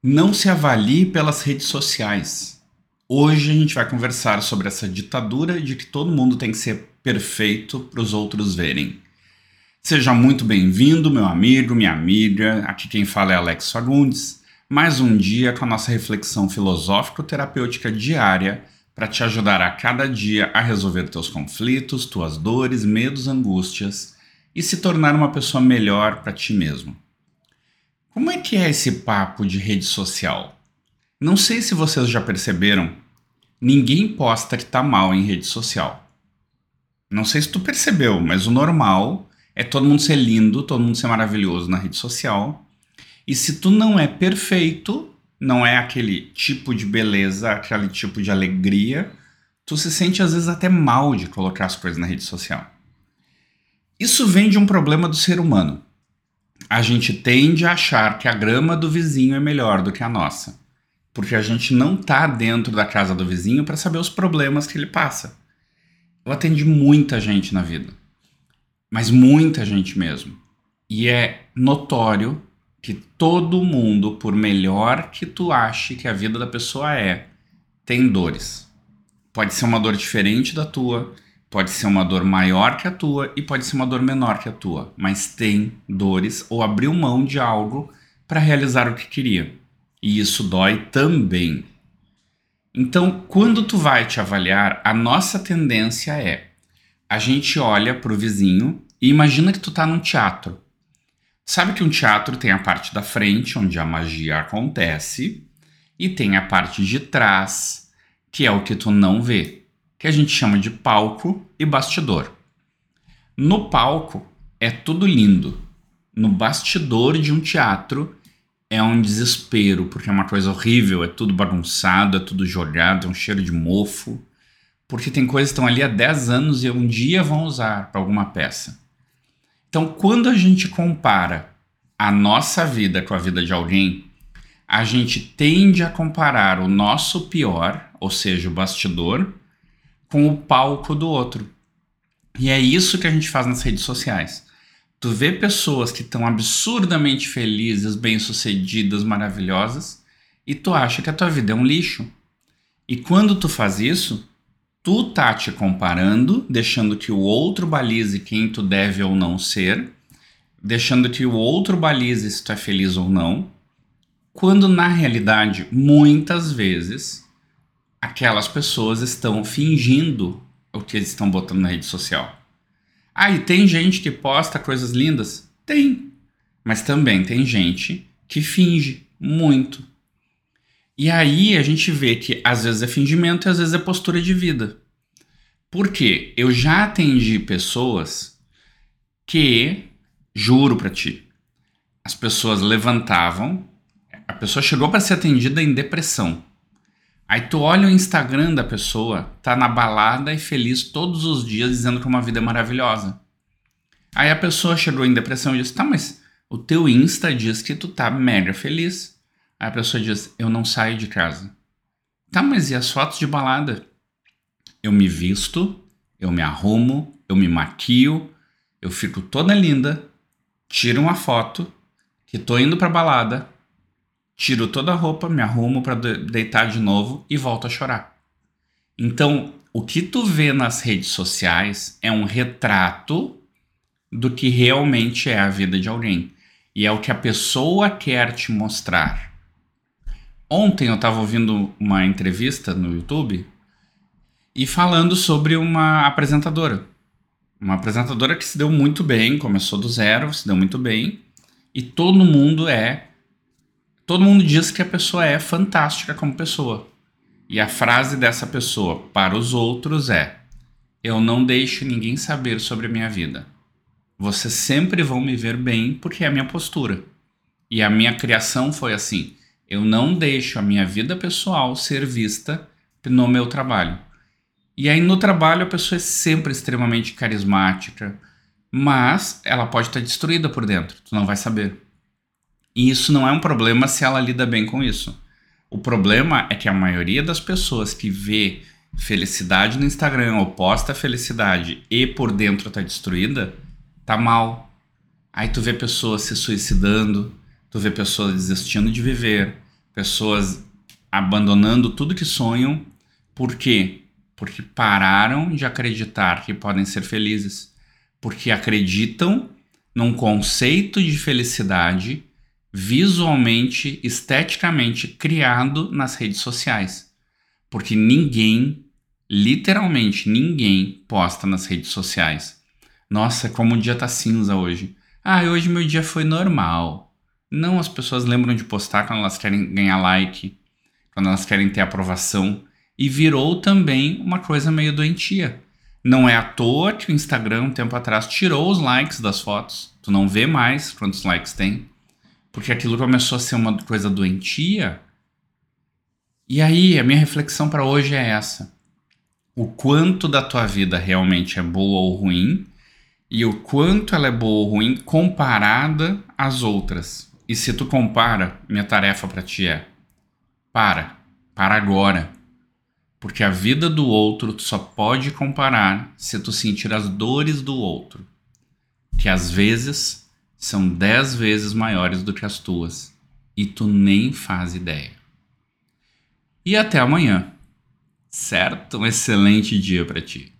Não se avalie pelas redes sociais. Hoje a gente vai conversar sobre essa ditadura de que todo mundo tem que ser perfeito para os outros verem. Seja muito bem-vindo, meu amigo, minha amiga. Aqui quem fala é Alex Fagundes. Mais um dia com a nossa reflexão filosófico-terapêutica diária para te ajudar a cada dia a resolver teus conflitos, tuas dores, medos, angústias e se tornar uma pessoa melhor para ti mesmo. Como é que é esse papo de rede social? Não sei se vocês já perceberam, ninguém posta que tá mal em rede social. Não sei se tu percebeu, mas o normal é todo mundo ser lindo, todo mundo ser maravilhoso na rede social. E se tu não é perfeito, não é aquele tipo de beleza, aquele tipo de alegria, tu se sente às vezes até mal de colocar as coisas na rede social. Isso vem de um problema do ser humano a gente tende a achar que a grama do vizinho é melhor do que a nossa, porque a gente não tá dentro da casa do vizinho para saber os problemas que ele passa. Eu atendi muita gente na vida, mas muita gente mesmo. E é notório que todo mundo, por melhor que tu ache que a vida da pessoa é, tem dores. Pode ser uma dor diferente da tua, Pode ser uma dor maior que a tua e pode ser uma dor menor que a tua, mas tem dores ou abriu mão de algo para realizar o que queria. E isso dói também. Então, quando tu vai te avaliar, a nossa tendência é a gente olha para o vizinho e imagina que tu tá num teatro. Sabe que um teatro tem a parte da frente, onde a magia acontece, e tem a parte de trás, que é o que tu não vê que a gente chama de palco e bastidor. No palco é tudo lindo. No bastidor de um teatro é um desespero, porque é uma coisa horrível, é tudo bagunçado, é tudo jogado, é um cheiro de mofo. Porque tem coisas que estão ali há 10 anos e um dia vão usar para alguma peça. Então, quando a gente compara a nossa vida com a vida de alguém, a gente tende a comparar o nosso pior, ou seja, o bastidor, com o palco do outro. E é isso que a gente faz nas redes sociais. Tu vê pessoas que estão absurdamente felizes, bem-sucedidas, maravilhosas, e tu acha que a tua vida é um lixo. E quando tu faz isso, tu tá te comparando, deixando que o outro balize quem tu deve ou não ser, deixando que o outro balize se tu é feliz ou não, quando na realidade, muitas vezes, aquelas pessoas estão fingindo o que eles estão botando na rede social. Ah, e tem gente que posta coisas lindas? Tem. Mas também tem gente que finge muito. E aí a gente vê que às vezes é fingimento e às vezes é postura de vida. Porque eu já atendi pessoas que, juro para ti, as pessoas levantavam, a pessoa chegou para ser atendida em depressão. Aí tu olha o Instagram da pessoa, tá na balada e feliz todos os dias dizendo que uma vida é maravilhosa. Aí a pessoa chegou em depressão e disse: "Tá, mas o teu Insta diz que tu tá mega feliz". Aí a pessoa diz: "Eu não saio de casa". Tá, mas e as fotos de balada? Eu me visto, eu me arrumo, eu me maquio, eu fico toda linda, tiro uma foto que tô indo pra balada, tiro toda a roupa, me arrumo para deitar de novo e volto a chorar. Então, o que tu vê nas redes sociais é um retrato do que realmente é a vida de alguém. E é o que a pessoa quer te mostrar. Ontem eu estava ouvindo uma entrevista no YouTube e falando sobre uma apresentadora. Uma apresentadora que se deu muito bem, começou do zero, se deu muito bem, e todo mundo é Todo mundo diz que a pessoa é fantástica como pessoa. E a frase dessa pessoa para os outros é: Eu não deixo ninguém saber sobre a minha vida. Vocês sempre vão me ver bem porque é a minha postura. E a minha criação foi assim: eu não deixo a minha vida pessoal ser vista no meu trabalho. E aí no trabalho a pessoa é sempre extremamente carismática, mas ela pode estar destruída por dentro, tu não vai saber. E isso não é um problema se ela lida bem com isso. O problema é que a maioria das pessoas que vê felicidade no Instagram ou posta felicidade e por dentro tá destruída, tá mal. Aí tu vê pessoas se suicidando, tu vê pessoas desistindo de viver, pessoas abandonando tudo que sonham. Por quê? Porque pararam de acreditar que podem ser felizes. Porque acreditam num conceito de felicidade visualmente, esteticamente criado nas redes sociais. Porque ninguém, literalmente ninguém, posta nas redes sociais. Nossa, como o dia tá cinza hoje. Ah, hoje meu dia foi normal. Não, as pessoas lembram de postar quando elas querem ganhar like, quando elas querem ter aprovação. E virou também uma coisa meio doentia. Não é à toa que o Instagram, um tempo atrás, tirou os likes das fotos. Tu não vê mais quantos likes tem. Porque aquilo começou a ser uma coisa doentia. E aí, a minha reflexão para hoje é essa. O quanto da tua vida realmente é boa ou ruim e o quanto ela é boa ou ruim comparada às outras. E se tu compara, minha tarefa para ti é: para, para agora. Porque a vida do outro tu só pode comparar se tu sentir as dores do outro, que às vezes são dez vezes maiores do que as tuas, e tu nem faz ideia. E até amanhã. Certo? Um excelente dia para ti.